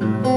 Mm-hmm.